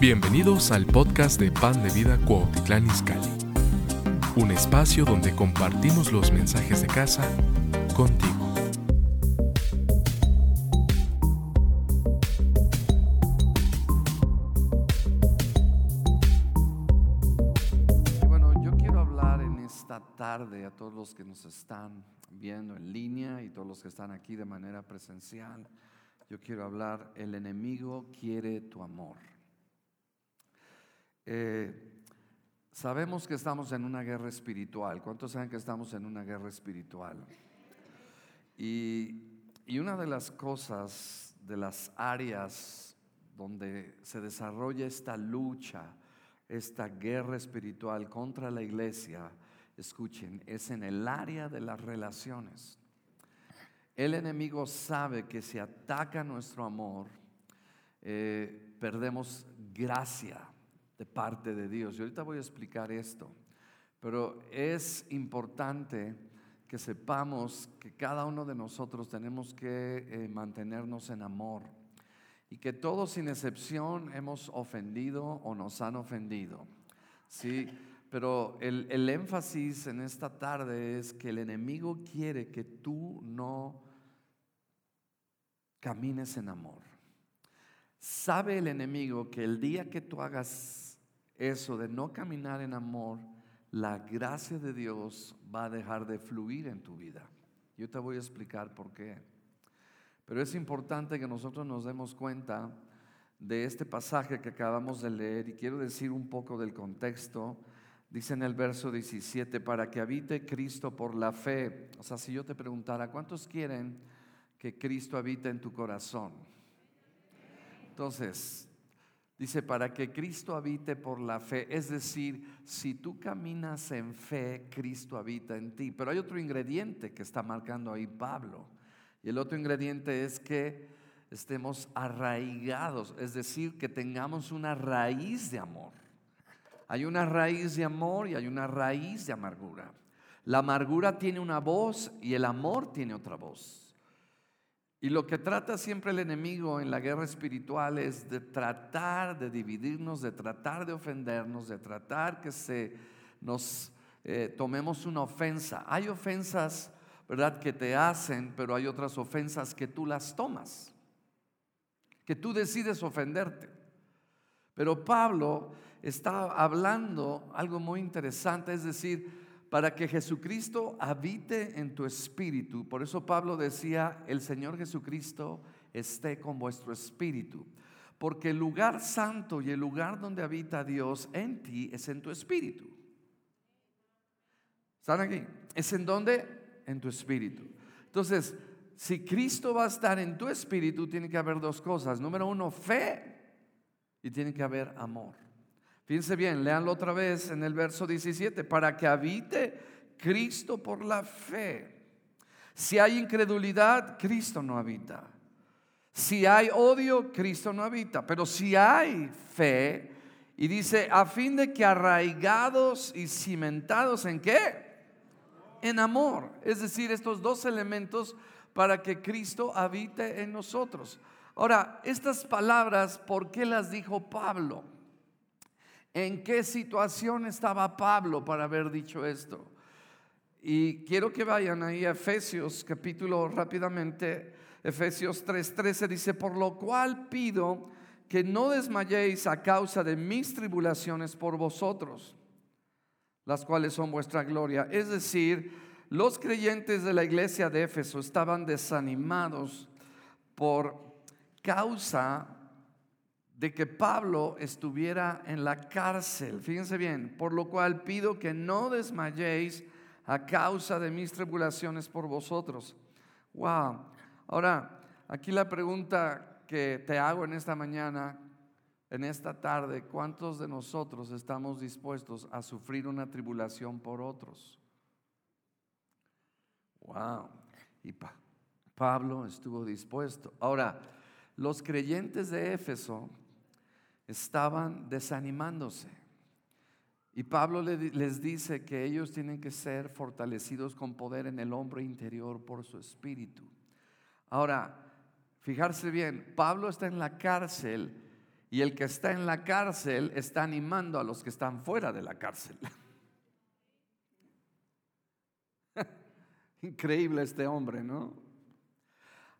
Bienvenidos al podcast de Pan de Vida Cuautitlán Izcalli, un espacio donde compartimos los mensajes de casa contigo. Y bueno, yo quiero hablar en esta tarde a todos los que nos están viendo en línea y todos los que están aquí de manera presencial. Yo quiero hablar, el enemigo quiere tu amor. Eh, sabemos que estamos en una guerra espiritual. ¿Cuántos saben que estamos en una guerra espiritual? Y, una de las cosas, de las áreas donde se desarrolla esta lucha, esta guerra espiritual contra la iglesia, escuchen, es en el área de las relaciones. El enemigo sabe que si ataca nuestro amor, eh, perdemos gracia de parte de Dios. Y ahorita voy a explicar esto, pero es importante que sepamos que cada uno de nosotros tenemos que eh, mantenernos en amor y que todos sin excepción hemos ofendido o nos han ofendido. Sí, pero el, el énfasis en esta tarde es que el enemigo quiere que tú no camines en amor. Sabe el enemigo que el día que tú hagas eso de no caminar en amor, la gracia de Dios va a dejar de fluir en tu vida. Yo te voy a explicar por qué. Pero es importante que nosotros nos demos cuenta de este pasaje que acabamos de leer y quiero decir un poco del contexto. Dice en el verso 17, para que habite Cristo por la fe. O sea, si yo te preguntara, ¿cuántos quieren que Cristo habite en tu corazón? Entonces, dice, para que Cristo habite por la fe. Es decir, si tú caminas en fe, Cristo habita en ti. Pero hay otro ingrediente que está marcando ahí Pablo. Y el otro ingrediente es que estemos arraigados, es decir, que tengamos una raíz de amor. Hay una raíz de amor y hay una raíz de amargura. La amargura tiene una voz y el amor tiene otra voz. Y lo que trata siempre el enemigo en la guerra espiritual es de tratar de dividirnos, de tratar de ofendernos, de tratar que se nos eh, tomemos una ofensa. Hay ofensas, ¿verdad?, que te hacen, pero hay otras ofensas que tú las tomas, que tú decides ofenderte. Pero Pablo está hablando algo muy interesante, es decir, para que Jesucristo habite en tu espíritu. Por eso Pablo decía, el Señor Jesucristo esté con vuestro espíritu. Porque el lugar santo y el lugar donde habita Dios en ti es en tu espíritu. ¿Están aquí? ¿Es en dónde? En tu espíritu. Entonces, si Cristo va a estar en tu espíritu, tiene que haber dos cosas. Número uno, fe y tiene que haber amor. Fíjense bien, leanlo otra vez en el verso 17, para que habite Cristo por la fe. Si hay incredulidad, Cristo no habita. Si hay odio, Cristo no habita. Pero si hay fe, y dice, a fin de que arraigados y cimentados en qué? En amor. Es decir, estos dos elementos para que Cristo habite en nosotros. Ahora, estas palabras, ¿por qué las dijo Pablo? ¿En qué situación estaba Pablo para haber dicho esto? Y quiero que vayan ahí a Efesios capítulo rápidamente. Efesios 3:13 dice, por lo cual pido que no desmayéis a causa de mis tribulaciones por vosotros, las cuales son vuestra gloria. Es decir, los creyentes de la iglesia de Éfeso estaban desanimados por causa de que Pablo estuviera en la cárcel. Fíjense bien, por lo cual pido que no desmayéis a causa de mis tribulaciones por vosotros. Wow. Ahora, aquí la pregunta que te hago en esta mañana, en esta tarde, ¿cuántos de nosotros estamos dispuestos a sufrir una tribulación por otros? Wow. Y Pablo estuvo dispuesto. Ahora, los creyentes de Éfeso estaban desanimándose. Y Pablo les dice que ellos tienen que ser fortalecidos con poder en el hombre interior por su espíritu. Ahora, fijarse bien, Pablo está en la cárcel Y el que está en la cárcel está animando a los que están fuera de la cárcel. Increíble este hombre, ¿no?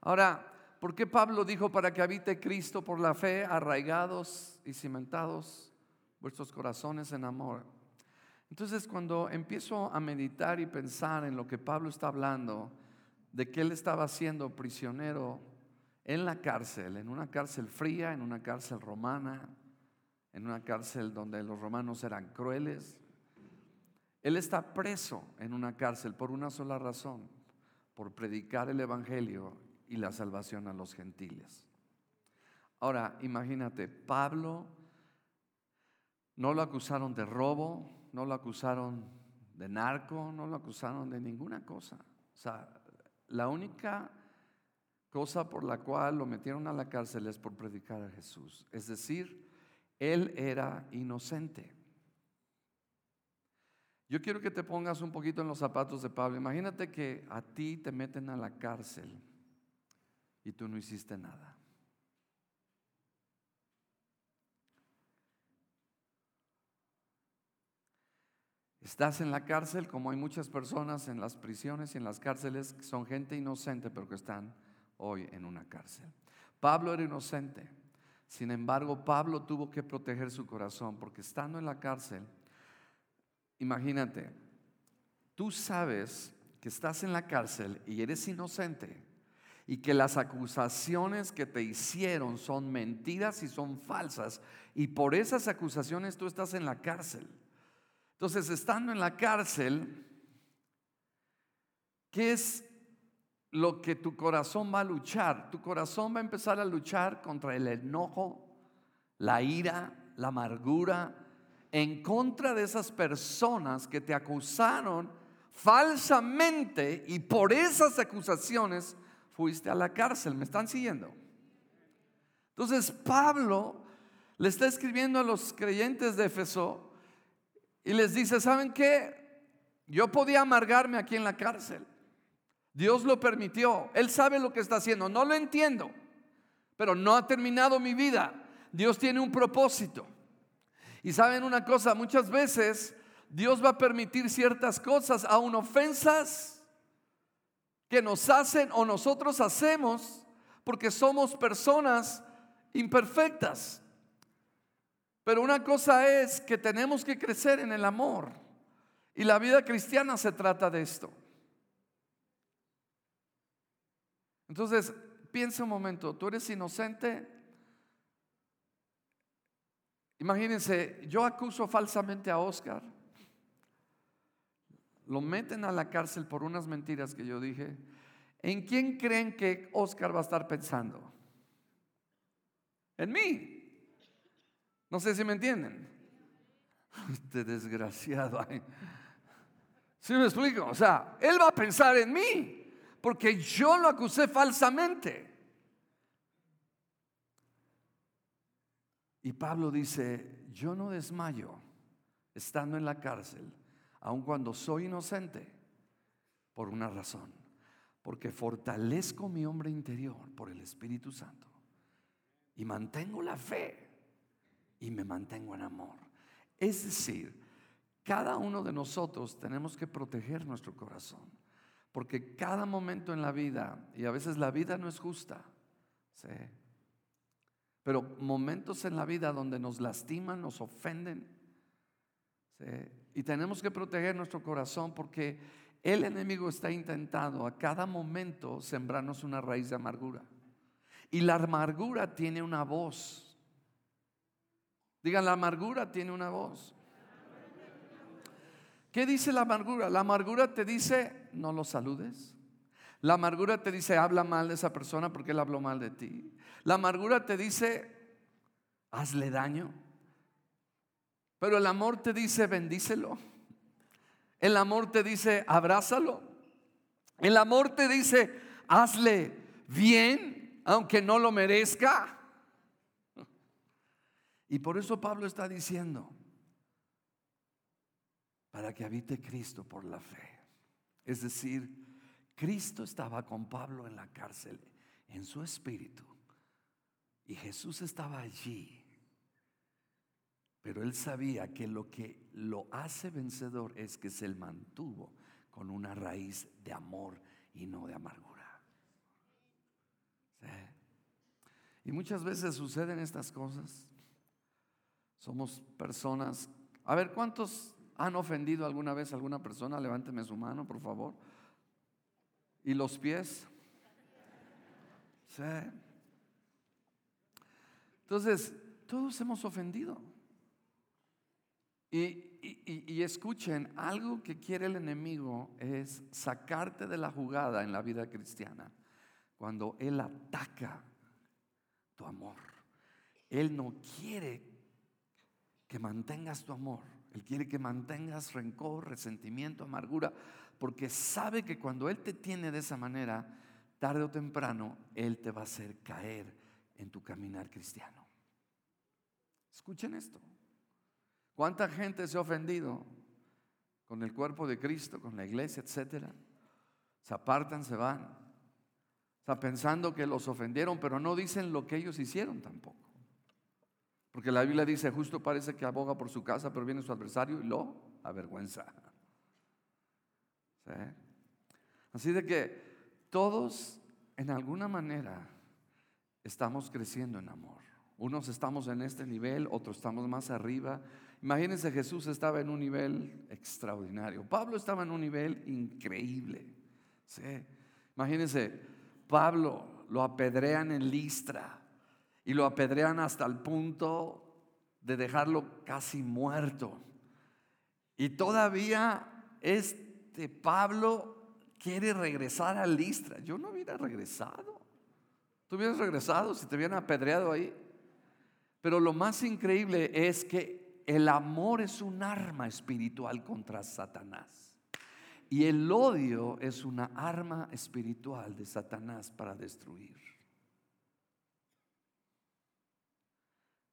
Ahora, ¿por qué Pablo dijo para que habite Cristo por la fe, arraigados y cimentados vuestros corazones en amor? Entonces, cuando empiezo a meditar y pensar en lo que Pablo está hablando, de que él estaba siendo prisionero en la cárcel, en una cárcel fría, en una cárcel romana, en una cárcel donde los romanos eran crueles, él está preso en una cárcel por una sola razón, por predicar el Evangelio y la salvación a los gentiles. Ahora, imagínate, Pablo no lo acusaron de robo, no lo acusaron de narco, no lo acusaron de ninguna cosa. O sea, la única cosa por la cual lo metieron a la cárcel es por predicar a Jesús. Es decir, él era inocente. Yo quiero que te pongas un poquito en los zapatos de Pablo. Imagínate que a ti te meten a la cárcel y tú no hiciste nada. Estás en la cárcel, como hay muchas personas en las prisiones y en las cárceles que son gente inocente, pero que están hoy en una cárcel. Pablo era inocente. Sin embargo, Pablo tuvo que proteger su corazón porque estando en la cárcel, Imagínate, tú sabes que estás en la cárcel y eres inocente y que las acusaciones que te hicieron son mentiras y son falsas y por esas acusaciones tú estás en la cárcel. Entonces, estando en la cárcel, ¿qué es lo que tu corazón va a luchar? Tu corazón va a empezar a luchar contra el enojo, la ira, la amargura, en contra de esas personas que te acusaron falsamente y por esas acusaciones fuiste a la cárcel. ¿Me están siguiendo? Entonces Pablo le está escribiendo a los creyentes de Éfeso y les dice, ¿saben qué? Yo podía amargarme aquí en la cárcel. Dios lo permitió. Él sabe lo que está haciendo. No lo entiendo, pero no ha terminado mi vida. Dios tiene un propósito. Y saben una cosa, muchas veces Dios va a permitir ciertas cosas, aún ofensas que nos hacen o nosotros hacemos porque somos personas imperfectas. Pero una cosa es que tenemos que crecer en el amor. Y la vida cristiana se trata de esto. Entonces, piensa un momento, tú eres inocente, Imagínense, yo acuso falsamente a Oscar. Lo meten a la cárcel por unas mentiras que yo dije. ¿En quién creen que Oscar va a estar pensando? En mí. No sé si me entienden. Este desgraciado. ¿Sí me explico? O sea, él va a pensar en mí porque yo lo acusé falsamente. Y Pablo dice, yo no desmayo estando en la cárcel, aun cuando soy inocente, por una razón, porque fortalezco mi hombre interior por el Espíritu Santo y mantengo la fe y me mantengo en amor. Es decir, cada uno de nosotros tenemos que proteger nuestro corazón, porque cada momento en la vida, y a veces la vida no es justa, ¿sí? pero momentos en la vida donde nos lastiman, nos ofenden. Y tenemos que proteger nuestro corazón porque el enemigo está intentando a cada momento sembrarnos una raíz de amargura. Y la amargura tiene una voz. Digan, la amargura tiene una voz. ¿Qué dice la amargura? La amargura te dice, no lo saludes. La amargura te dice, habla mal de esa persona porque él habló mal de ti. La amargura te dice, hazle daño. Pero el amor te dice, bendícelo. El amor te dice, abrázalo. El amor te dice, hazle bien, aunque no lo merezca. Y por eso Pablo está diciendo, para que habite Cristo por la fe. Es decir, Cristo estaba con Pablo en la cárcel, en su espíritu. Y Jesús estaba allí Pero él sabía que lo que lo hace vencedor es que se mantuvo con una raíz de amor y no de amargura. Y muchas veces suceden estas cosas. Somos personas. A ver, ¿cuántos han ofendido alguna vez a alguna persona? Levánteme su mano, por favor. ¿Y los pies? Sí. Entonces, todos hemos ofendido. Y, escuchen, algo que quiere el enemigo es sacarte de la jugada en la vida cristiana. Cuando Él ataca tu amor. Él no quiere que mantengas tu amor. Él quiere que mantengas rencor, resentimiento, amargura, porque sabe que cuando Él te tiene de esa manera, tarde o temprano, Él te va a hacer caer en tu caminar cristiano. Escuchen esto. ¿Cuánta gente se ha ofendido con el cuerpo de Cristo, con la iglesia, etcétera? Se apartan, se van. Está pensando que los ofendieron, pero no dicen lo que ellos hicieron tampoco. Porque la Biblia dice, justo parece que aboga por su casa, pero viene su adversario y lo avergüenza. Así de que todos, en alguna manera, estamos creciendo en amor. Unos estamos en este nivel, otros estamos más arriba. Imagínense, Jesús estaba en un nivel extraordinario. Pablo estaba en un nivel increíble. Imagínense, Pablo lo apedrean en Listra y lo apedrean hasta el punto de dejarlo casi muerto. Y todavía este Pablo quiere regresar a Listra. Yo no hubiera regresado. Tú hubieras regresado si te hubieran apedreado ahí. Pero lo más increíble es que el amor es un arma espiritual contra Satanás. Y el odio es una arma espiritual de Satanás para destruir.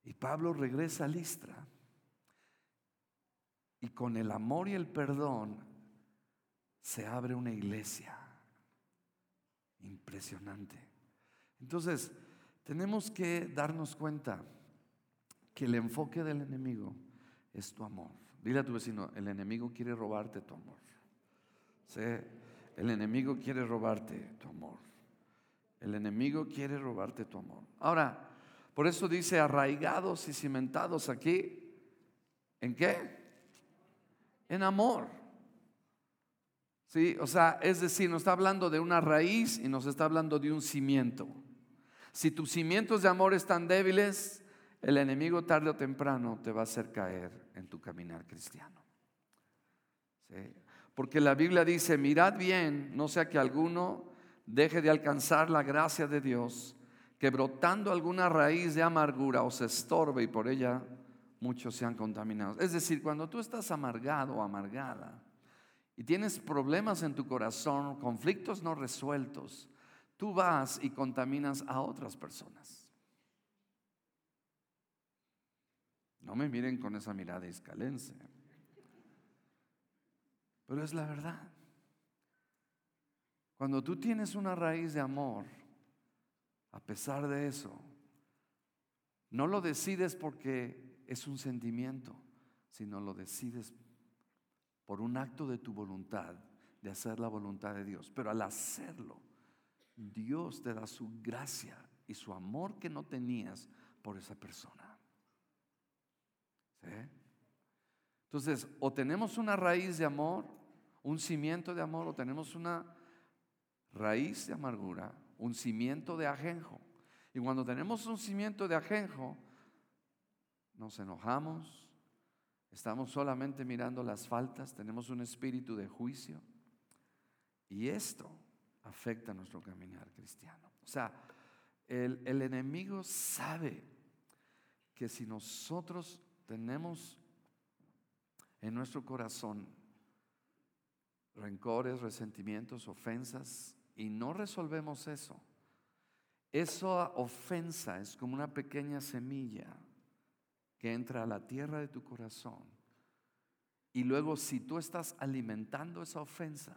Y Pablo regresa a Listra. Y con el amor y el perdón se abre una iglesia. Impresionante. Entonces, tenemos que darnos cuenta que el enfoque del enemigo es tu amor. Dile a tu vecino, el enemigo quiere robarte tu amor el enemigo quiere robarte tu amor. El enemigo quiere robarte tu amor. Ahora, por eso dice arraigados y cimentados aquí. ¿En qué? En amor. Sí, o sea, es decir, nos está hablando de una raíz y nos está hablando de un cimiento. Si tus cimientos de amor están débiles, el enemigo tarde o temprano te va a hacer caer en tu caminar cristiano. Porque la Biblia dice, mirad bien, no sea que alguno deje de alcanzar la gracia de Dios, que brotando alguna raíz de amargura os estorbe y por ella muchos sean contaminados. Es decir, cuando tú estás amargado o amargada y tienes problemas en tu corazón, conflictos no resueltos, tú vas y contaminas a otras personas. No me miren con esa mirada escalense. Pero es la verdad. Cuando tú tienes una raíz de amor, a pesar de eso, no lo decides porque es un sentimiento, sino lo decides por un acto de tu voluntad, de hacer la voluntad de Dios. Pero al hacerlo, Dios te da su gracia y su amor que no tenías por esa persona. ¿Sí? Entonces, o tenemos una raíz de amor, un cimiento de amor, o tenemos una raíz de amargura, un cimiento de ajenjo. Y cuando tenemos un cimiento de ajenjo, nos enojamos, estamos solamente mirando las faltas, tenemos un espíritu de juicio. Y esto afecta nuestro caminar cristiano. O sea, el, el enemigo sabe que si nosotros tenemos en nuestro corazón rencores, resentimientos, ofensas, y no resolvemos eso, esa ofensa es como una pequeña semilla que entra a la tierra de tu corazón. Y luego si tú estás alimentando esa ofensa,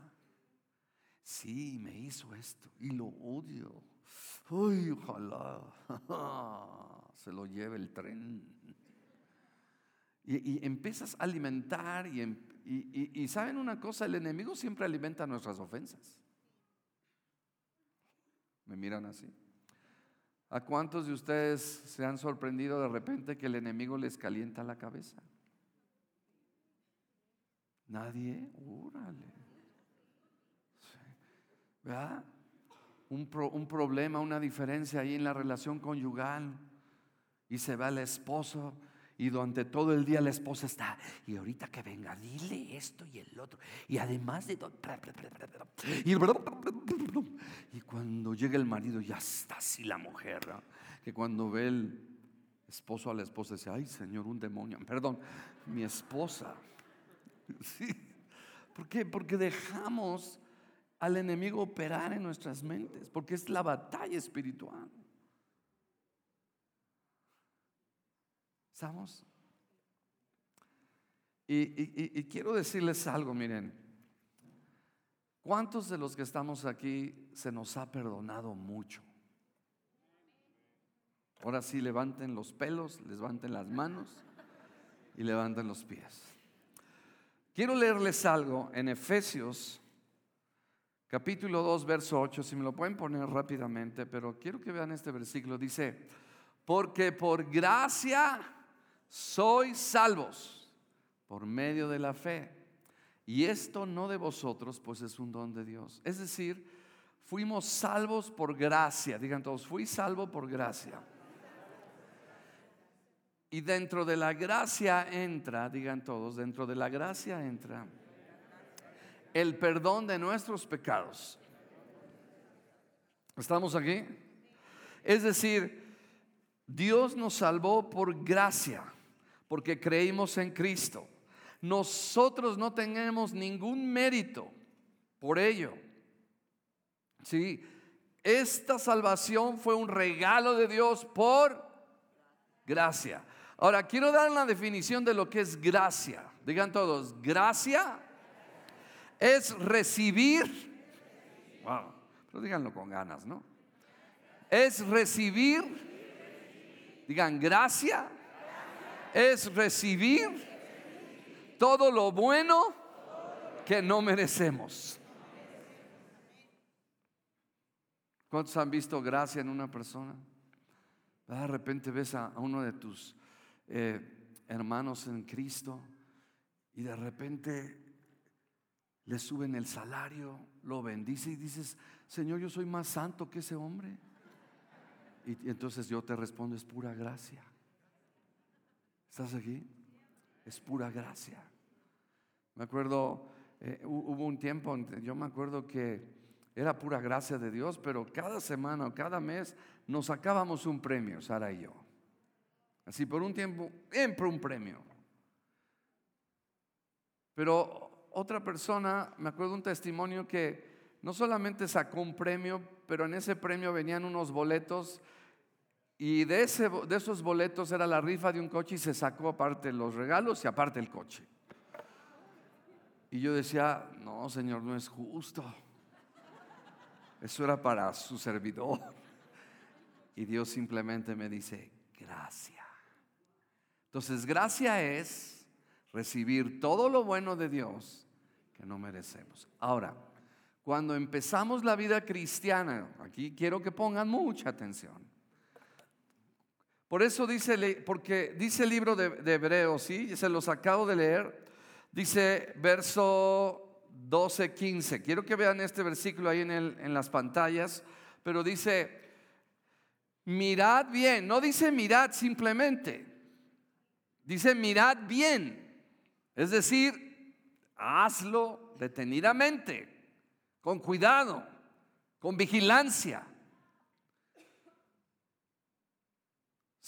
sí, me hizo esto y lo odio. Uy, ojalá se lo lleve el tren. Y, empiezas a alimentar em, y, saben una cosa, el enemigo siempre alimenta nuestras ofensas. ¿Me miran así? ¿A cuántos de ustedes se han sorprendido de repente que el enemigo les calienta la cabeza? Nadie, órale. ¿Verdad? Un, un, problema, una diferencia ahí en la relación conyugal. Y se va el esposo y durante todo el día la esposa está, y ahorita que venga, dile esto y el otro. Y además de todo. Y, cuando llega el marido, ya está así la mujer. Que cuando ve el esposo a la esposa, dice, ay Señor, un demonio. Perdón, mi esposa. Sí. ¿Por qué? Porque dejamos al enemigo operar en nuestras mentes, porque es la batalla espiritual. ¿Estamos? Y, quiero decirles algo, miren. ¿Cuántos de los que estamos aquí se nos ha perdonado mucho? Ahora sí, levanten los pelos, levanten las manos y levanten los pies. Quiero leerles algo en Efesios capítulo 2, verso 8, si me lo pueden poner rápidamente, pero quiero que vean este versículo. Dice, porque por gracia sois salvos por medio de la fe. Y esto no de vosotros, pues es un don de Dios. Es decir, fuimos salvos por gracia. Digan todos, fui salvo por gracia. Y dentro de la gracia entra, digan todos, dentro de la gracia entra el perdón de nuestros pecados. ¿Estamos aquí? Es decir, Dios nos salvó por gracia porque creímos en Cristo. Nosotros no tenemos ningún mérito por ello. Sí, esta salvación fue un regalo de Dios por gracia. Ahora, quiero dar una definición de lo que es gracia. Digan todos, gracia es recibir. Wow, pero díganlo con ganas, ¿no? Es recibir. Digan, gracia es recibir todo lo bueno que no merecemos. ¿Cuántos han visto gracia en una persona? De repente ves a, uno de tus eh, hermanos en Cristo y de repente le suben el salario, lo bendice y dices, Señor, yo soy más santo que ese hombre. Y, entonces yo te respondo, es pura gracia. ¿Estás aquí? Es pura gracia. Me acuerdo, eh, hubo un tiempo, yo me acuerdo que era pura gracia de Dios, pero cada semana o cada mes nos sacábamos un premio, Sara y yo. Así por un tiempo, siempre un premio. Pero otra persona, me acuerdo un testimonio que no solamente sacó un premio, pero en ese premio venían unos boletos y de, ese, de esos boletos era la rifa de un coche y se sacó aparte los regalos y aparte el coche. Y yo decía, no, Señor, no es justo. Eso era para su servidor. Y Dios simplemente me dice, gracia. Entonces, gracia es recibir todo lo bueno de Dios que no merecemos. Ahora, cuando empezamos la vida cristiana, aquí quiero que pongan mucha atención. Por eso dice, porque dice el libro de, Hebreos, ¿sí? se los acabo de leer, dice verso 12, 15. Quiero que vean este versículo ahí en, en las pantallas, pero dice, mirad bien, no dice mirad simplemente, dice mirad bien, es decir, hazlo detenidamente, con cuidado, con vigilancia.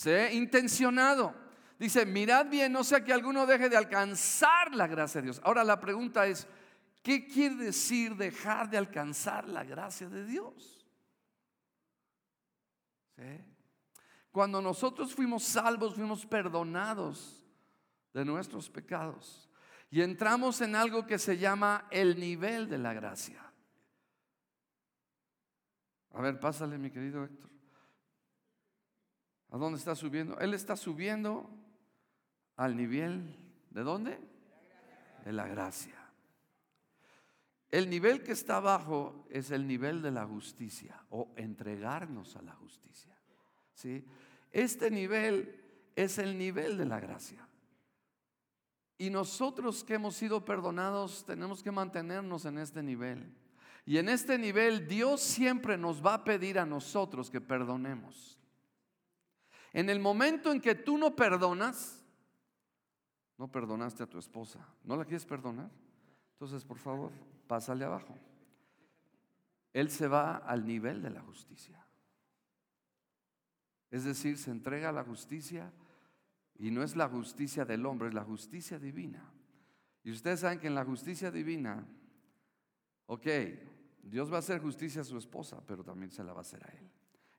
Sé intencionado. Dice, mirad bien, no sea que alguno deje de alcanzar la gracia de Dios. Ahora la pregunta es, ¿qué quiere decir dejar de alcanzar la gracia de Dios? Cuando nosotros fuimos salvos, fuimos perdonados de nuestros pecados. Y entramos en algo que se llama el nivel de la gracia. A ver, pásale, mi querido Héctor. ¿A dónde está subiendo? Él está subiendo al nivel de dónde? De la gracia. El nivel que está abajo es el nivel de la justicia o entregarnos a la justicia. ¿sí? Este nivel es el nivel de la gracia. Y nosotros que hemos sido perdonados tenemos que mantenernos en este nivel. Y en este nivel Dios siempre nos va a pedir a nosotros que perdonemos. En el momento en que tú no perdonas, no perdonaste a tu esposa, ¿no la quieres perdonar? Entonces, por favor, pásale abajo. Él se va al nivel de la justicia. Es decir, se entrega a la justicia y no es la justicia del hombre, es la justicia divina. Y ustedes saben que en la justicia divina, ok, Dios va a hacer justicia a su esposa, pero también se la va a hacer a él.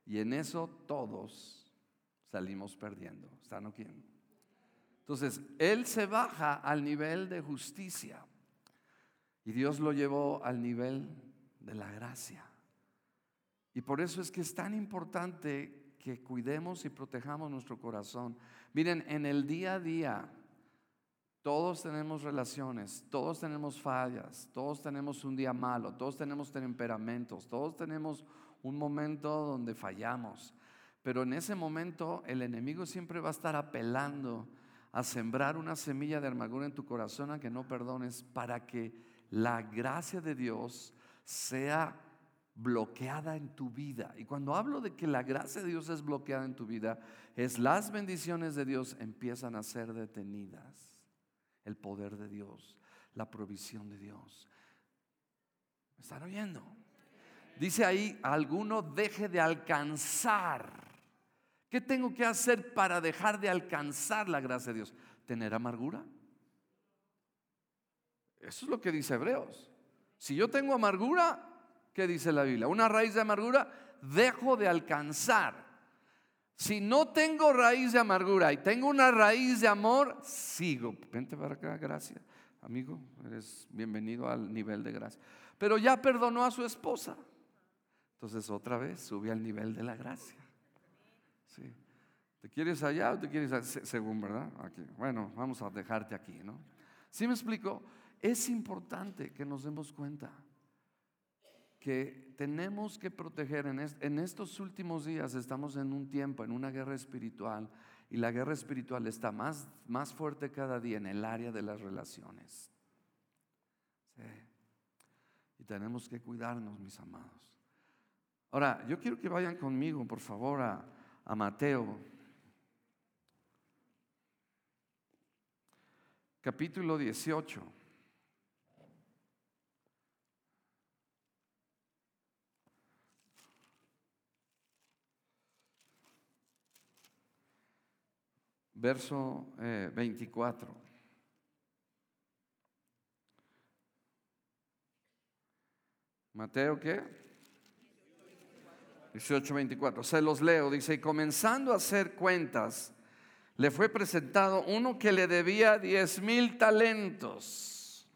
Y en eso todos salimos perdiendo. ¿Están aquí? Entonces, Él se baja al nivel de justicia. Y Dios lo llevó al nivel de la gracia. Y por eso es que es tan importante que cuidemos y protejamos nuestro corazón. Miren, en el día a día todos tenemos relaciones, todos tenemos fallas, todos tenemos un día malo, todos tenemos temperamentos, todos tenemos un momento donde fallamos. Pero en ese momento el enemigo siempre va a estar apelando a sembrar una semilla de amargura en tu corazón a que no perdones para que la gracia de Dios sea bloqueada en tu vida. Y cuando hablo de que la gracia de Dios es bloqueada en tu vida, es las bendiciones de Dios empiezan a ser detenidas. El poder de Dios, la provisión de Dios. ¿Me están oyendo? Dice ahí, alguno deje de alcanzar ¿Qué tengo que hacer para dejar de alcanzar la gracia de Dios? ¿Tener amargura? Eso es lo que dice Hebreos. Si yo tengo amargura, ¿qué dice la Biblia? Una raíz de amargura, dejo de alcanzar. Si no tengo raíz de amargura y tengo una raíz de amor, sigo. Vente para acá, gracias. Amigo, eres bienvenido al nivel de gracia. Pero ya perdonó a su esposa. Entonces otra vez sube al nivel de la gracia. ¿Te quieres allá o te quieres allá? según, verdad? Aquí. Bueno, vamos a dejarte aquí, ¿no? ¿Sí me explico? Es importante que nos demos cuenta que tenemos que proteger en, en estos últimos días estamos en un tiempo, en una guerra espiritual y la guerra espiritual está más, más fuerte cada día en el área de las relaciones. Sí. Y tenemos que cuidarnos, mis amados. Ahora, yo quiero que vayan conmigo, por favor, a, a Mateo, capítulo 18. Verso 24. Eh, Mateo, ¿qué? 18:24. Se los leo. Dice, y comenzando a hacer cuentas, le fue presentado uno que le debía 10 mil talentos.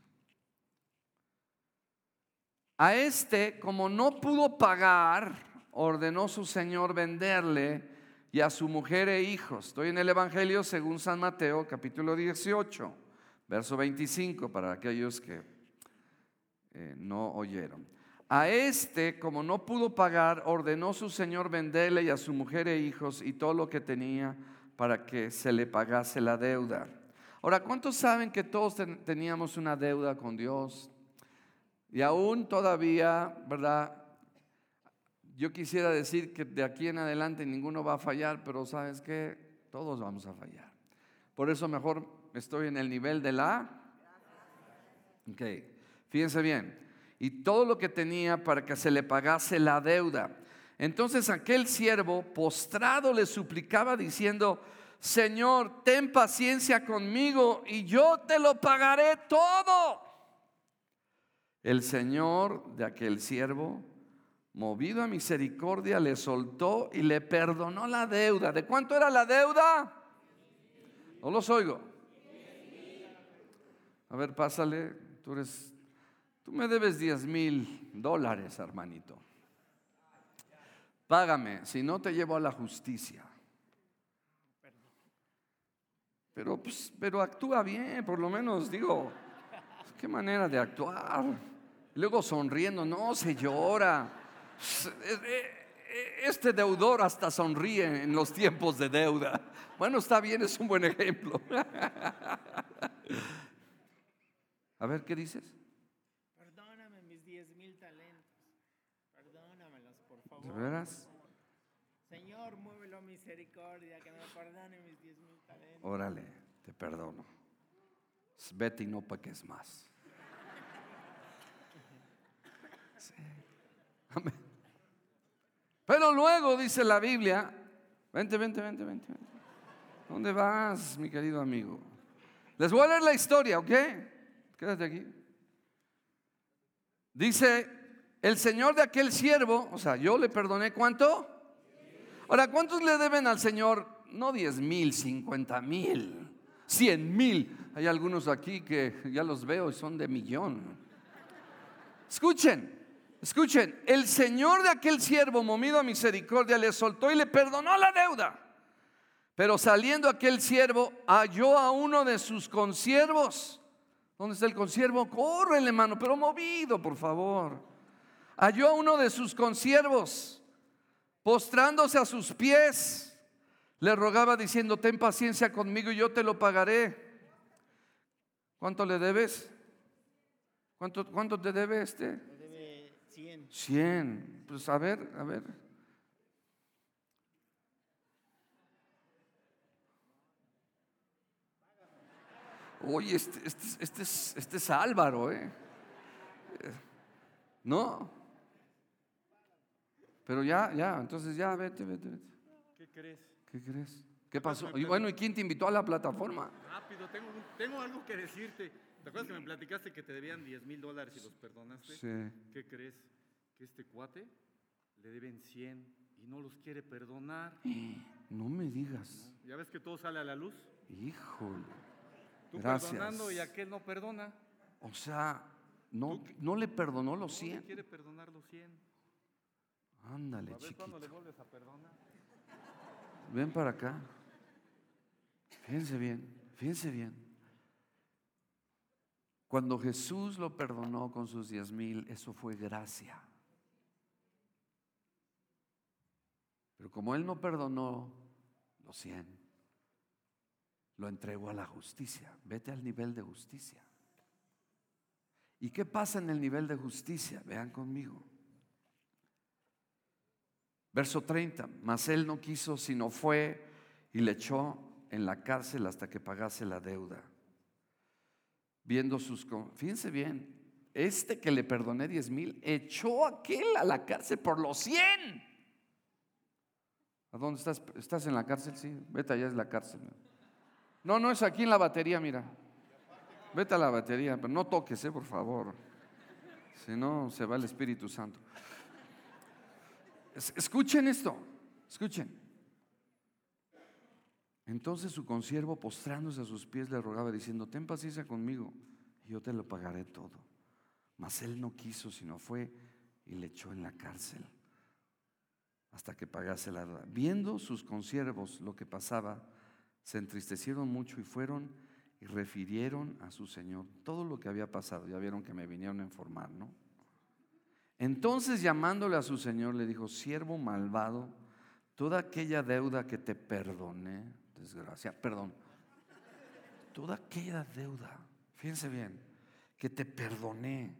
A este, como no pudo pagar, ordenó su señor venderle y a su mujer e hijos. Estoy en el Evangelio según San Mateo, capítulo 18, verso 25, para aquellos que eh, no oyeron. A este, como no pudo pagar, ordenó su señor venderle y a su mujer e hijos y todo lo que tenía para que se le pagase la deuda. Ahora, ¿cuántos saben que todos teníamos una deuda con Dios? Y aún todavía, ¿verdad? Yo quisiera decir que de aquí en adelante ninguno va a fallar, pero ¿sabes qué? Todos vamos a fallar. Por eso mejor estoy en el nivel de la... Ok, fíjense bien y todo lo que tenía para que se le pagase la deuda. Entonces aquel siervo postrado le suplicaba diciendo, Señor, ten paciencia conmigo y yo te lo pagaré todo. El Señor de aquel siervo, movido a misericordia, le soltó y le perdonó la deuda. ¿De cuánto era la deuda? No los oigo. A ver, pásale, tú eres Tú me debes 10 mil dólares, hermanito. Págame, si no te llevo a la justicia. pero, pues, pero actúa bien, por lo menos digo, qué manera de actuar. luego sonriendo, no, se llora. Este deudor hasta sonríe en los tiempos de deuda. Bueno, está bien, es un buen ejemplo. A ver, ¿qué dices? Perdóname mis diez mil talentos. Perdónamelos, por favor. ¿De veras? Señor, muévelo misericordia, que me perdone mis diez mil talentos. Órale, te perdono. Vete y no peques más. Sí. Amén. Pero luego dice la Biblia, vente, vente, vente, vente, vente. ¿Dónde vas, mi querido amigo? Les voy a leer la historia, ¿ok? Quédate aquí. Dice, el Señor de aquel siervo, o sea, yo le perdoné cuánto. Ahora, ¿cuántos le deben al Señor? No 10 mil, 50 mil, 100 mil. Hay algunos aquí que ya los veo y son de millón. Escuchen, escuchen, el Señor de aquel siervo, movido a misericordia, le soltó y le perdonó la deuda. Pero saliendo aquel siervo, halló a uno de sus consiervos. ¿Dónde está el consiervo? Corre, hermano, pero movido, por favor. Halló a uno de sus consiervos, postrándose a sus pies, le rogaba diciendo, ten paciencia conmigo y yo te lo pagaré. ¿Cuánto le debes? ¿Cuánto, cuánto te debe este? Me debe 100. 100. Pues a ver, a ver. Oye, este, este, este, es, este es Álvaro, ¿eh? No. Pero ya, ya, entonces ya, vete, vete, vete. ¿Qué crees? ¿Qué crees? ¿Qué pasó? Y bueno, ¿y quién te invitó a la plataforma? Rápido, tengo, un- tengo algo que decirte. ¿Te acuerdas que me platicaste que te debían 10 mil dólares y los perdonaste? Sí. ¿Qué crees? Que este cuate le deben 100 y no los quiere perdonar. No me digas. ¿Ya ves que todo sale a la luz? Híjole. Tú Gracias. perdonando y aquel no perdona. O sea, no, no le perdonó los No le 100. quiere perdonar los 100. Ándale, A ver cuándo le chiquito. vuelves a perdonar. Ven para acá. Fíjense bien, fíjense bien. Cuando Jesús lo perdonó con sus diez mil, eso fue gracia. Pero como Él no perdonó los cien, lo entregó a la justicia. Vete al nivel de justicia. ¿Y qué pasa en el nivel de justicia? Vean conmigo. Verso 30, mas él no quiso, sino fue y le echó en la cárcel hasta que pagase la deuda. Viendo sus... Fíjense bien, este que le perdoné 10 mil, echó aquel a la cárcel por los 100. ¿A dónde estás? ¿Estás en la cárcel? Sí, vete allá es la cárcel. No, no es aquí en la batería, mira. Vete a la batería, pero no toques, eh, por favor. Si no, se va el Espíritu Santo. Es- Escuchen esto, escuchen. Entonces su consiervo, postrándose a sus pies, le rogaba diciendo, ten paciencia conmigo yo te lo pagaré todo. Mas él no quiso, sino fue y le echó en la cárcel hasta que pagase la deuda. Viendo sus consiervos lo que pasaba, se entristecieron mucho y fueron y refirieron a su señor todo lo que había pasado. Ya vieron que me vinieron a informar, ¿no? Entonces llamándole a su señor le dijo, siervo malvado, toda aquella deuda que te perdoné, desgracia, perdón, toda aquella deuda, fíjense bien, que te perdoné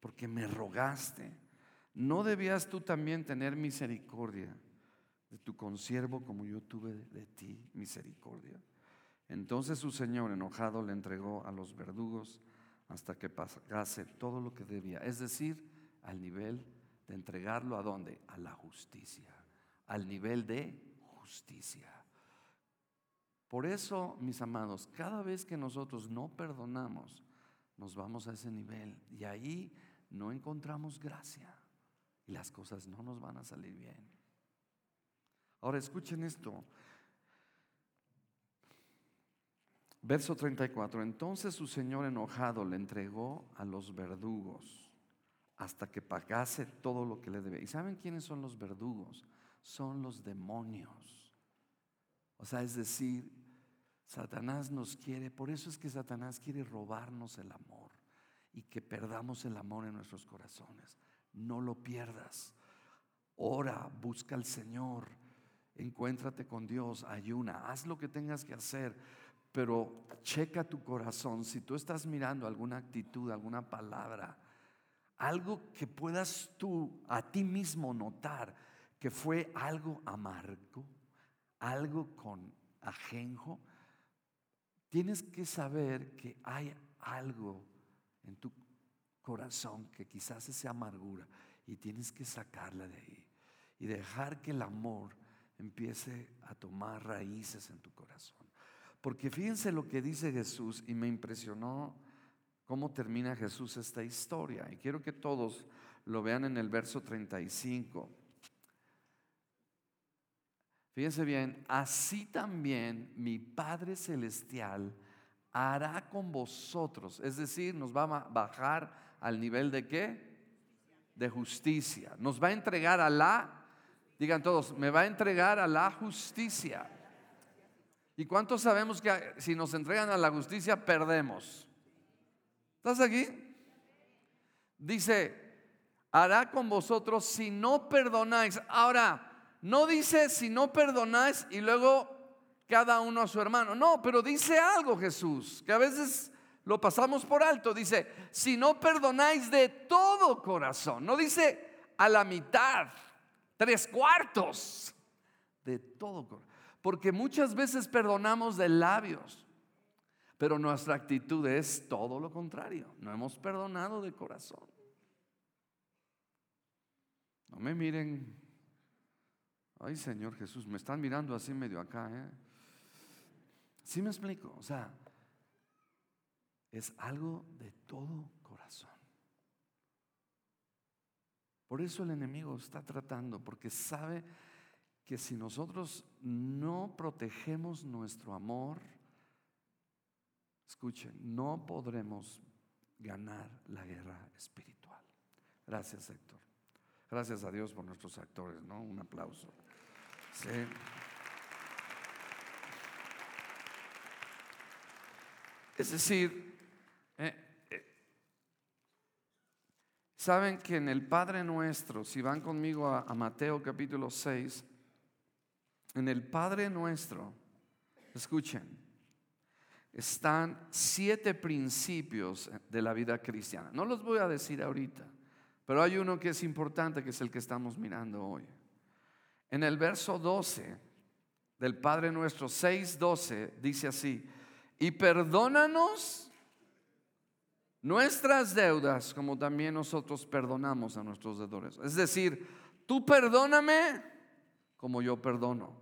porque me rogaste, ¿no debías tú también tener misericordia de tu consiervo como yo tuve de ti misericordia? Entonces su señor enojado le entregó a los verdugos hasta que pagase todo lo que debía, es decir, al nivel de entregarlo a dónde? A la justicia, al nivel de justicia. Por eso, mis amados, cada vez que nosotros no perdonamos, nos vamos a ese nivel y ahí no encontramos gracia y las cosas no nos van a salir bien. Ahora escuchen esto. Verso 34. Entonces su señor enojado le entregó a los verdugos hasta que pagase todo lo que le debía. ¿Y saben quiénes son los verdugos? Son los demonios. O sea, es decir, Satanás nos quiere, por eso es que Satanás quiere robarnos el amor y que perdamos el amor en nuestros corazones. No lo pierdas. Ora, busca al Señor, encuéntrate con Dios, ayuna, haz lo que tengas que hacer, pero checa tu corazón. Si tú estás mirando alguna actitud, alguna palabra, algo que puedas tú a ti mismo notar que fue algo amargo, algo con ajenjo, tienes que saber que hay algo en tu corazón que quizás es amargura y tienes que sacarla de ahí y dejar que el amor empiece a tomar raíces en tu corazón. Porque fíjense lo que dice Jesús y me impresionó cómo termina Jesús esta historia. Y quiero que todos lo vean en el verso 35. Fíjense bien, así también mi Padre Celestial hará con vosotros. Es decir, nos va a bajar al nivel de qué? De justicia. Nos va a entregar a la, digan todos, me va a entregar a la justicia. ¿Y cuántos sabemos que si nos entregan a la justicia perdemos? ¿Estás aquí? Dice, hará con vosotros si no perdonáis. Ahora, no dice si no perdonáis y luego cada uno a su hermano. No, pero dice algo Jesús, que a veces lo pasamos por alto. Dice, si no perdonáis de todo corazón. No dice a la mitad, tres cuartos, de todo corazón. Porque muchas veces perdonamos de labios, pero nuestra actitud es todo lo contrario. No hemos perdonado de corazón. No me miren Ay, Señor Jesús, me están mirando así medio acá, ¿eh? ¿Sí me explico? O sea, es algo de todo corazón. Por eso el enemigo está tratando, porque sabe que si nosotros no protegemos nuestro amor, escuchen, no podremos ganar la guerra espiritual. Gracias, Héctor. Gracias a Dios por nuestros actores, ¿no? Un aplauso. Es decir, eh, eh, saben que en el Padre Nuestro, si van conmigo a, a Mateo capítulo 6, en el Padre Nuestro, escuchen, están siete principios de la vida cristiana. No los voy a decir ahorita, pero hay uno que es importante, que es el que estamos mirando hoy. En el verso 12 del Padre nuestro 6:12 dice así, y perdónanos nuestras deudas como también nosotros perdonamos a nuestros deudores. Es decir, tú perdóname como yo perdono.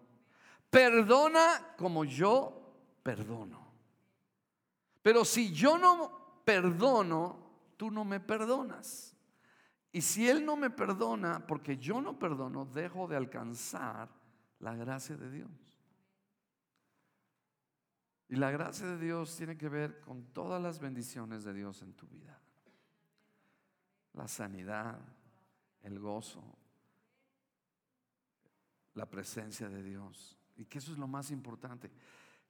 Perdona como yo perdono. Pero si yo no perdono, tú no me perdonas. Y si Él no me perdona, porque yo no perdono, dejo de alcanzar la gracia de Dios. Y la gracia de Dios tiene que ver con todas las bendiciones de Dios en tu vida. La sanidad, el gozo, la presencia de Dios. Y que eso es lo más importante,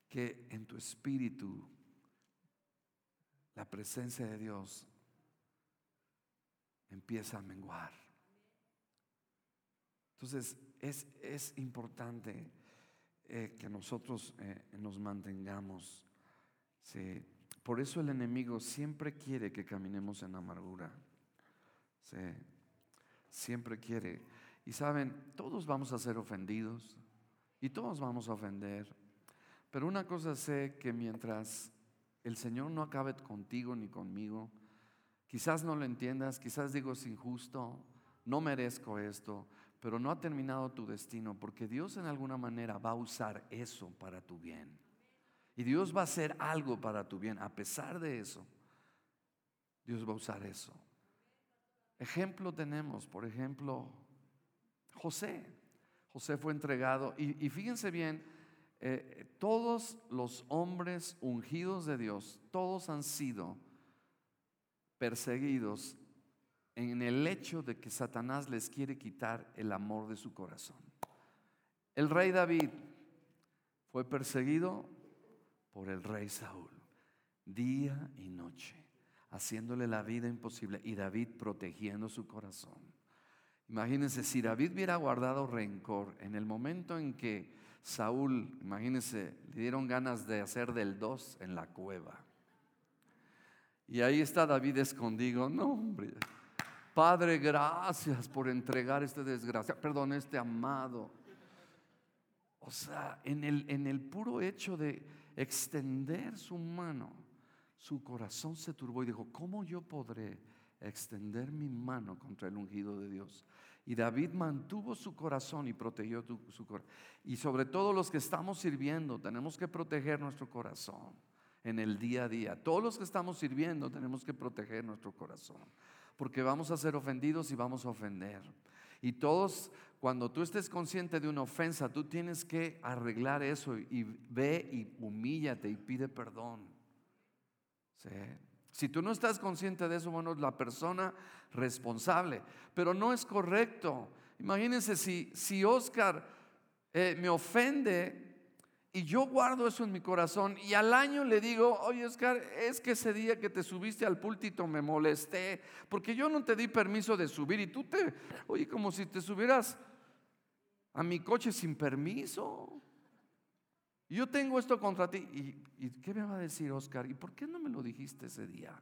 que en tu espíritu la presencia de Dios empieza a menguar. Entonces, es, es importante eh, que nosotros eh, nos mantengamos. Por eso el enemigo siempre quiere que caminemos en amargura. Siempre quiere. Y saben, todos vamos a ser ofendidos y todos vamos a ofender. Pero una cosa sé que mientras el Señor no acabe contigo ni conmigo, Quizás no lo entiendas, quizás digo es injusto, no merezco esto, pero no ha terminado tu destino porque Dios en alguna manera va a usar eso para tu bien. Y Dios va a hacer algo para tu bien. A pesar de eso, Dios va a usar eso. Ejemplo tenemos, por ejemplo, José. José fue entregado y, fíjense bien, eh, todos los hombres ungidos de Dios, todos han sido perseguidos en el hecho de que Satanás les quiere quitar el amor de su corazón. El rey David fue perseguido por el rey Saúl, día y noche, haciéndole la vida imposible y David protegiendo su corazón. Imagínense, si David hubiera guardado rencor en el momento en que Saúl, imagínense, le dieron ganas de hacer del dos en la cueva. Y ahí está David escondido. No, hombre. Padre, gracias por entregar este desgraciado, perdón, este amado. O sea, en el, en el puro hecho de extender su mano, su corazón se turbó y dijo, ¿cómo yo podré extender mi mano contra el ungido de Dios? Y David mantuvo su corazón y protegió su corazón. Y sobre todo los que estamos sirviendo, tenemos que proteger nuestro corazón en el día a día. Todos los que estamos sirviendo tenemos que proteger nuestro corazón porque vamos a ser ofendidos y vamos a ofender. Y todos, cuando tú estés consciente de una ofensa, tú tienes que arreglar eso y ve y humíllate y pide perdón. Si tú no estás consciente de eso, bueno, es la persona responsable. Pero no es correcto. Imagínense si, si Oscar eh, me ofende y yo guardo eso en mi corazón y al año le digo, oye Oscar, es que ese día que te subiste al púlpito me molesté, porque yo no te di permiso de subir y tú te, oye, como si te subieras a mi coche sin permiso. Yo tengo esto contra ti. ¿Y, ¿Y, qué me va a decir Oscar? ¿Y por qué no me lo dijiste ese día?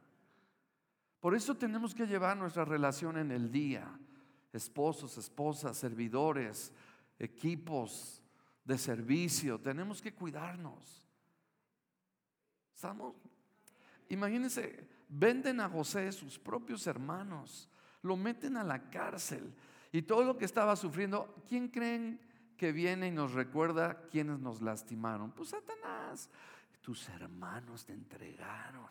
Por eso tenemos que llevar nuestra relación en el día. Esposos, esposas, servidores, equipos, de servicio, tenemos que cuidarnos. ¿Estamos? Imagínense, venden a José sus propios hermanos, lo meten a la cárcel y todo lo que estaba sufriendo, ¿quién creen que viene y nos recuerda quiénes nos lastimaron? Pues Satanás, tus hermanos te entregaron.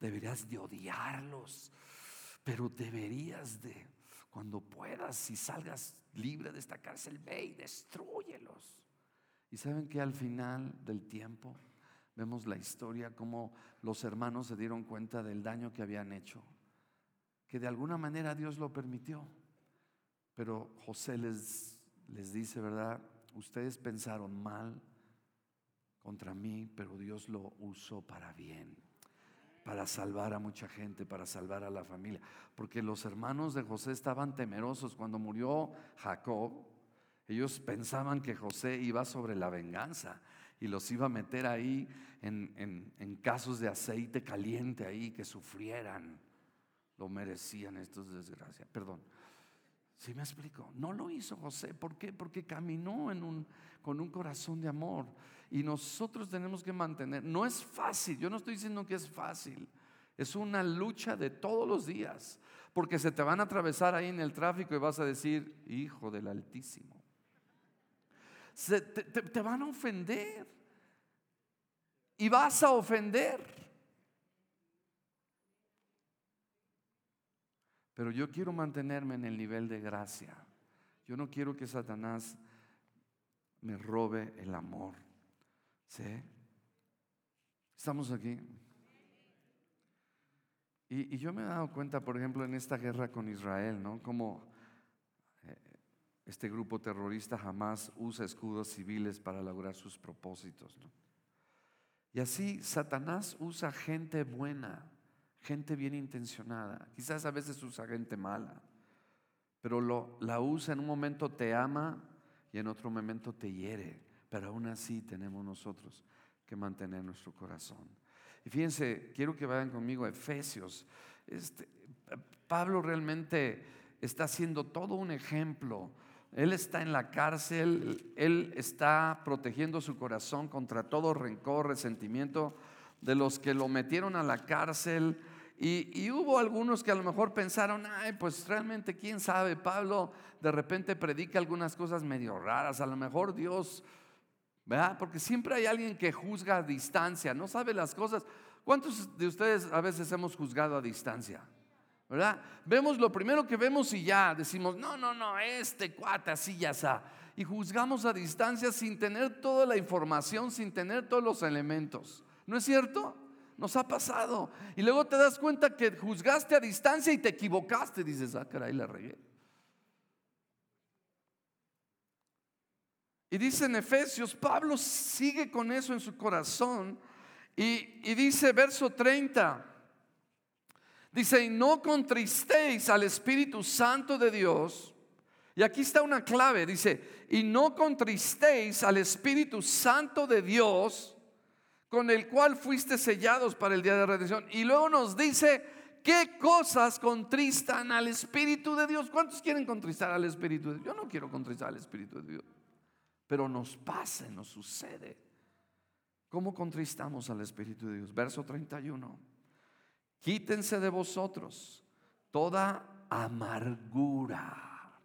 Deberías de odiarlos, pero deberías de, cuando puedas, si salgas libre de esta cárcel, ve y destruyelos. Y saben que al final del tiempo vemos la historia como los hermanos se dieron cuenta del daño que habían hecho, que de alguna manera Dios lo permitió. Pero José les, les dice, ¿verdad? Ustedes pensaron mal contra mí, pero Dios lo usó para bien para salvar a mucha gente, para salvar a la familia. Porque los hermanos de José estaban temerosos. Cuando murió Jacob, ellos pensaban que José iba sobre la venganza y los iba a meter ahí en, en casos de aceite caliente ahí, que sufrieran. Lo merecían estos desgracias. Perdón. ¿Sí me explico? No lo hizo José. ¿Por qué? Porque caminó con un corazón de amor. Y nosotros tenemos que mantener. No es fácil. Yo no estoy diciendo que es fácil. Es una lucha de todos los días. Porque se te van a atravesar ahí en el tráfico y vas a decir, hijo del Altísimo. te, te van a ofender. Y vas a ofender. Pero yo quiero mantenerme en el nivel de gracia. Yo no quiero que Satanás me robe el amor. ¿Sí? ¿Estamos aquí? Y, yo me he dado cuenta, por ejemplo, en esta guerra con Israel, ¿no? Como eh, este grupo terrorista jamás usa escudos civiles para lograr sus propósitos. Y así Satanás usa gente buena gente bien intencionada. Quizás a veces usa gente mala, pero lo, la usa en un momento te ama y en otro momento te hiere. Pero aún así tenemos nosotros que mantener nuestro corazón. Y fíjense, quiero que vayan conmigo a Efesios. Este, Pablo realmente está haciendo todo un ejemplo. Él está en la cárcel, él está protegiendo su corazón contra todo rencor, resentimiento de los que lo metieron a la cárcel, y, hubo algunos que a lo mejor pensaron, ay, pues realmente, quién sabe, Pablo de repente predica algunas cosas medio raras, a lo mejor Dios, ¿verdad? Porque siempre hay alguien que juzga a distancia, no sabe las cosas. ¿Cuántos de ustedes a veces hemos juzgado a distancia? ¿Verdad? Vemos lo primero que vemos y ya decimos, no, no, no, este cuate así ya está. Y juzgamos a distancia sin tener toda la información, sin tener todos los elementos. ¿No es cierto? Nos ha pasado. Y luego te das cuenta que juzgaste a distancia y te equivocaste. Dices, ah, caray, la regué. Y dice en Efesios, Pablo sigue con eso en su corazón y, y dice verso 30, dice, y no contristéis al Espíritu Santo de Dios. Y aquí está una clave, dice, y no contristéis al Espíritu Santo de Dios, con el cual fuiste sellados para el día de redención. Y luego nos dice, ¿qué cosas contristan al Espíritu de Dios? ¿Cuántos quieren contristar al Espíritu de Dios? Yo no quiero contristar al Espíritu de Dios, pero nos pasa, nos sucede. ¿Cómo contristamos al Espíritu de Dios? Verso 31. Quítense de vosotros toda amargura.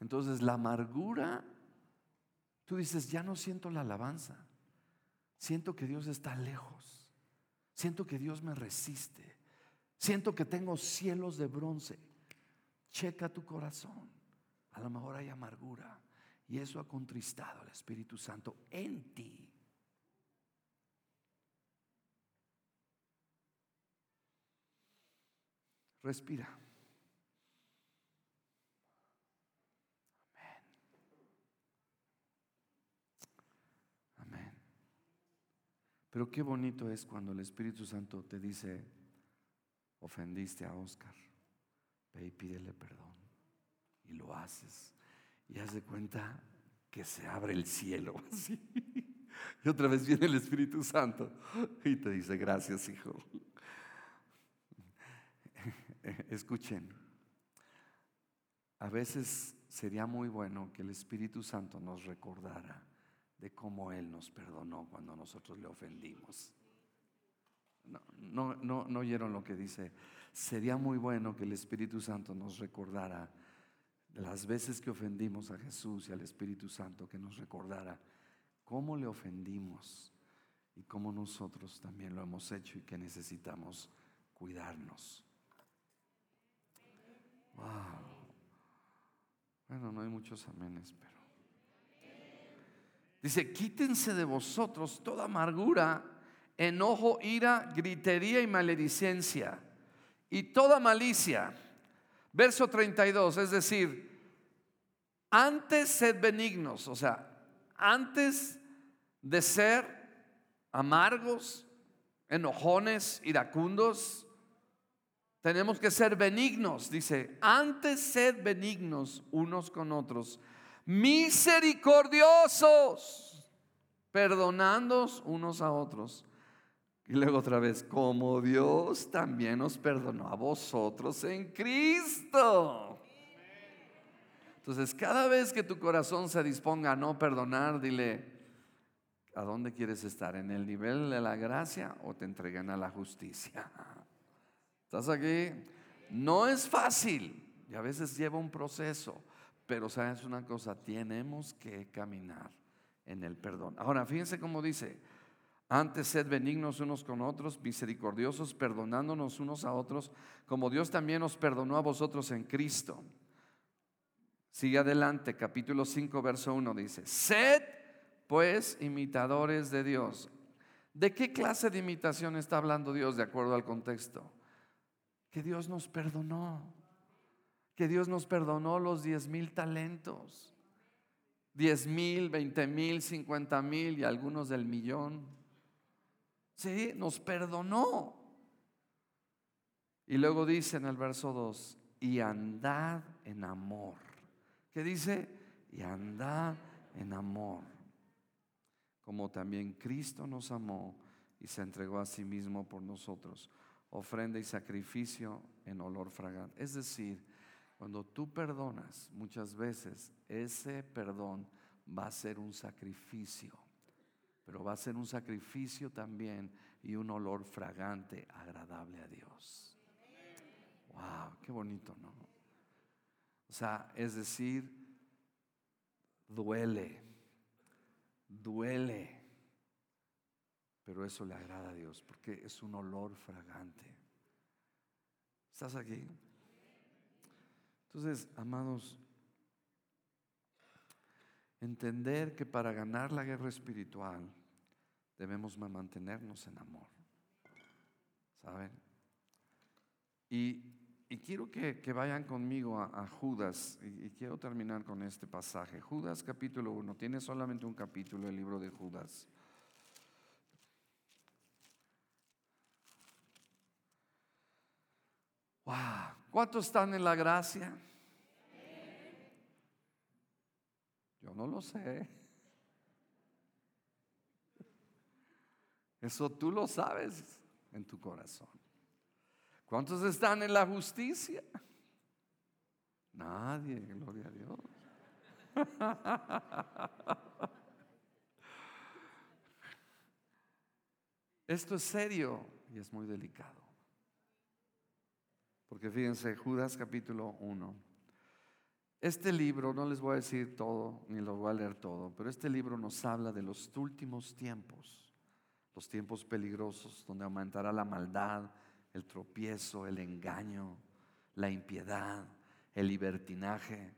Entonces la amargura, tú dices, ya no siento la alabanza. Siento que Dios está lejos. Siento que Dios me resiste. Siento que tengo cielos de bronce. Checa tu corazón. A lo mejor hay amargura. Y eso ha contristado al Espíritu Santo en ti. Respira. Pero qué bonito es cuando el Espíritu Santo te dice, ofendiste a Oscar, ve y pídele perdón. Y lo haces. Y haz de cuenta que se abre el cielo. Y otra vez viene el Espíritu Santo y te dice, gracias hijo. Escuchen, a veces sería muy bueno que el Espíritu Santo nos recordara de cómo Él nos perdonó cuando nosotros le ofendimos. No, no, no, no oyeron lo que dice. Sería muy bueno que el Espíritu Santo nos recordara las veces que ofendimos a Jesús y al Espíritu Santo, que nos recordara cómo le ofendimos y cómo nosotros también lo hemos hecho y que necesitamos cuidarnos. Wow. Bueno, no hay muchos amenes, pero. Dice, quítense de vosotros toda amargura, enojo, ira, gritería y maledicencia, y toda malicia. Verso 32, es decir, antes sed benignos, o sea, antes de ser amargos, enojones, iracundos, tenemos que ser benignos, dice, antes sed benignos unos con otros, misericordiosos, perdonándoos unos a otros. Y luego otra vez, como Dios también os perdonó a vosotros en Cristo. Entonces, cada vez que tu corazón se disponga a no perdonar, dile, ¿a dónde quieres estar? ¿En el nivel de la gracia o te entregan a la justicia? ¿Estás aquí? No es fácil y a veces lleva un proceso, pero sabes una cosa, tenemos que caminar en el perdón. Ahora, fíjense cómo dice, antes sed benignos unos con otros, misericordiosos, perdonándonos unos a otros, como Dios también nos perdonó a vosotros en Cristo. Sigue adelante, capítulo 5, verso 1 dice, sed pues imitadores de Dios. ¿De qué clase de imitación está hablando Dios de acuerdo al contexto? Que Dios nos perdonó, que Dios nos perdonó los 10 mil talentos, 10 mil, 20 mil, 50 mil y algunos del millón. Sí, nos perdonó. Y luego dice en el verso 2, y andad en amor. ¿Qué dice? Y andad en amor. Como también Cristo nos amó y se entregó a sí mismo por nosotros, ofrenda y sacrificio en olor fragante. Es decir, cuando tú perdonas, muchas veces ese perdón va a ser un sacrificio, pero va a ser un sacrificio también y un olor fragante, agradable a Dios. Wow, qué bonito, ¿no? O sea, es decir, duele, duele, pero eso le agrada a Dios porque es un olor fragante. ¿Estás aquí? Entonces, amados, entender que para ganar la guerra espiritual debemos mantenernos en amor. ¿Saben? Y, y quiero que, que vayan conmigo a, Judas, y, y quiero terminar con este pasaje. Judas capítulo 1, tiene solamente un capítulo el libro de Judas. Wow. ¿Cuántos están en la gracia? Yo no lo sé. Eso tú lo sabes en tu corazón. ¿Cuántos están en la justicia? Nadie, gloria a Dios. Esto es serio y es muy delicado. Porque fíjense, Judas capítulo 1. Este libro, no les voy a decir todo, ni lo voy a leer todo, pero este libro nos habla de los últimos tiempos, los tiempos peligrosos, donde aumentará la maldad, el tropiezo, el engaño, la impiedad, el libertinaje,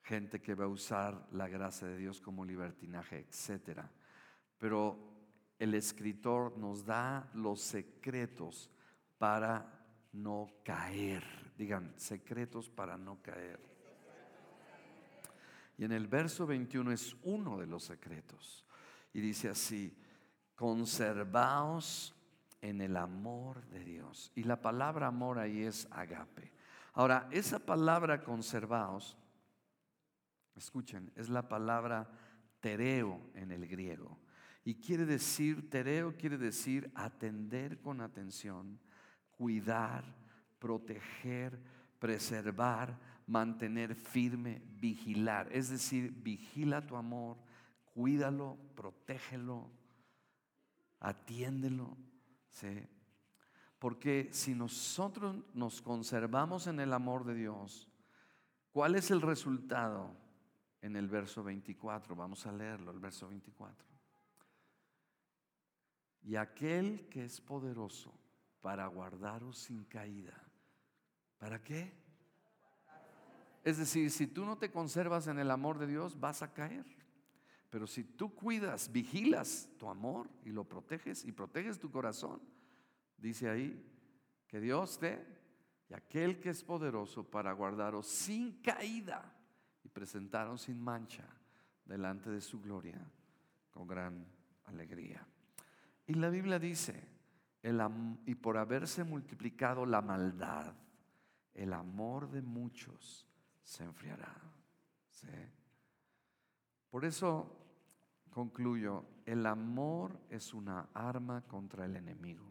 gente que va a usar la gracia de Dios como libertinaje, etc. Pero el escritor nos da los secretos para no caer. Digan, secretos para no caer. Y en el verso 21 es uno de los secretos. Y dice así, conservaos en el amor de Dios. Y la palabra amor ahí es agape. Ahora, esa palabra conservaos, escuchen, es la palabra tereo en el griego. Y quiere decir, tereo quiere decir atender con atención, cuidar, proteger, preservar, mantener firme, vigilar. Es decir, vigila tu amor, cuídalo, protégelo, atiéndelo. ¿sí? Porque si nosotros nos conservamos en el amor de Dios, ¿cuál es el resultado? En el verso 24, vamos a leerlo, el verso 24. Y aquel que es poderoso para guardaros sin caída. ¿Para qué? Es decir, si tú no te conservas en el amor de Dios, vas a caer. Pero si tú cuidas, vigilas tu amor y lo proteges y proteges tu corazón, dice ahí que Dios te y aquel que es poderoso para guardaros sin caída y presentaros sin mancha delante de su gloria con gran alegría. Y la Biblia dice, el y por haberse multiplicado la maldad, el amor de muchos se enfriará. Por eso concluyo, el amor es una arma contra el enemigo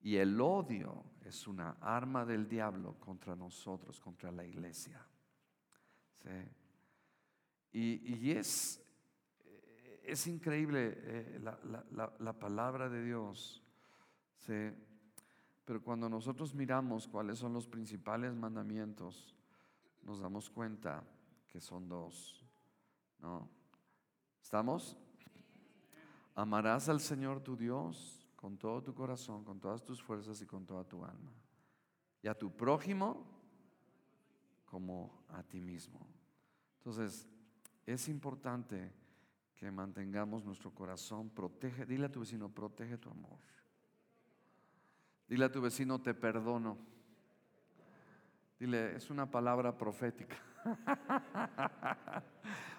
y el odio es una arma del diablo contra nosotros, contra la iglesia. Y, es, eh, es increíble eh, la- la- la palabra de Dios. ¿Sí? Pero cuando nosotros miramos cuáles son los principales mandamientos, nos damos cuenta que son dos. ¿No? ¿Estamos? Amarás al Señor tu Dios con todo tu corazón, con todas tus fuerzas y con toda tu alma. Y a tu prójimo como a ti mismo. Entonces, es importante que mantengamos nuestro corazón, protege, dile a tu vecino, protege tu amor. Dile a tu vecino, te perdono. Dile, es una palabra profética.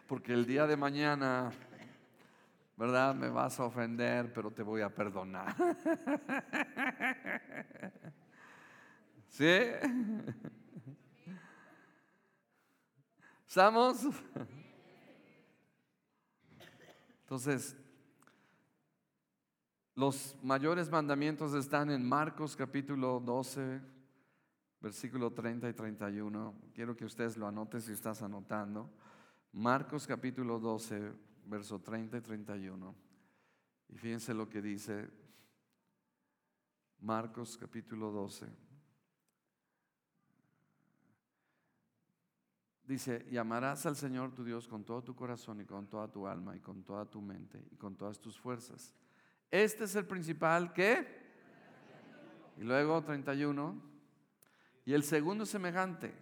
Porque el día de mañana, ¿verdad? Me vas a ofender, pero te voy a perdonar. ¿Sí? ¿Estamos? Entonces, los mayores mandamientos están en Marcos capítulo 12, versículo 30 y 31. Quiero que ustedes lo anoten si estás anotando. Marcos capítulo 12, verso 30 y 31. Y fíjense lo que dice Marcos capítulo 12. Dice, y amarás al Señor tu Dios con todo tu corazón y con toda tu alma y con toda tu mente y con todas tus fuerzas. Este es el principal que... Y luego 31. Y el segundo semejante,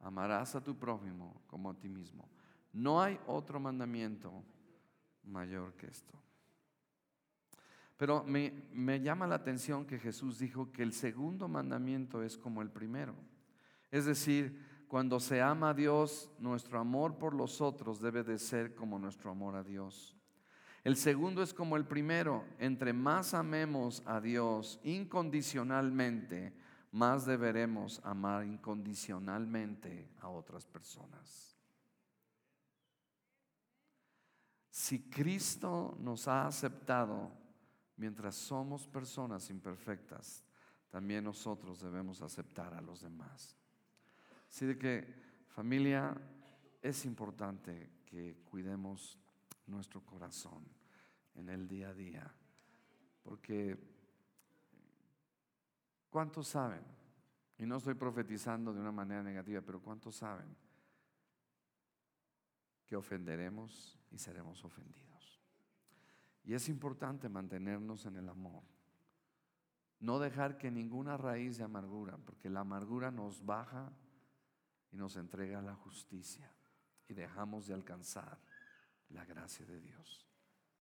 amarás a tu prójimo como a ti mismo. No hay otro mandamiento mayor que esto. Pero me, me llama la atención que Jesús dijo que el segundo mandamiento es como el primero. Es decir, cuando se ama a Dios, nuestro amor por los otros debe de ser como nuestro amor a Dios. El segundo es como el primero. Entre más amemos a Dios incondicionalmente, más deberemos amar incondicionalmente a otras personas. Si Cristo nos ha aceptado mientras somos personas imperfectas, también nosotros debemos aceptar a los demás. Así de que familia, es importante que cuidemos nuestro corazón en el día a día, porque ¿cuántos saben? Y no estoy profetizando de una manera negativa, pero ¿cuántos saben que ofenderemos y seremos ofendidos? Y es importante mantenernos en el amor. No dejar que ninguna raíz de amargura, porque la amargura nos baja y nos entrega la justicia y dejamos de alcanzar la gracia de Dios.